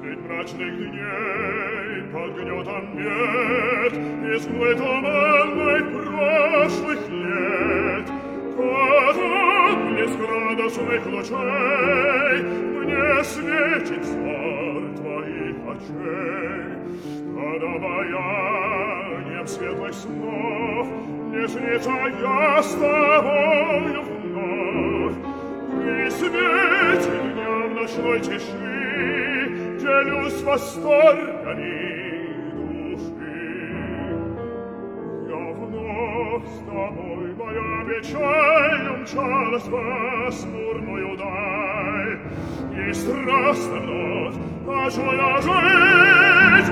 ночных дней под гнетом бед из мглы туманной прошлых лет потом блеск радостных лучей мне светит взор твоих очей под обаянием светлых снов не снится я с тобою вновь при свете дня в ночной тиши делюсь восторгами души я вновь с тобой моя печаль умчалась в смурную даль и страстно вновь хочу я жить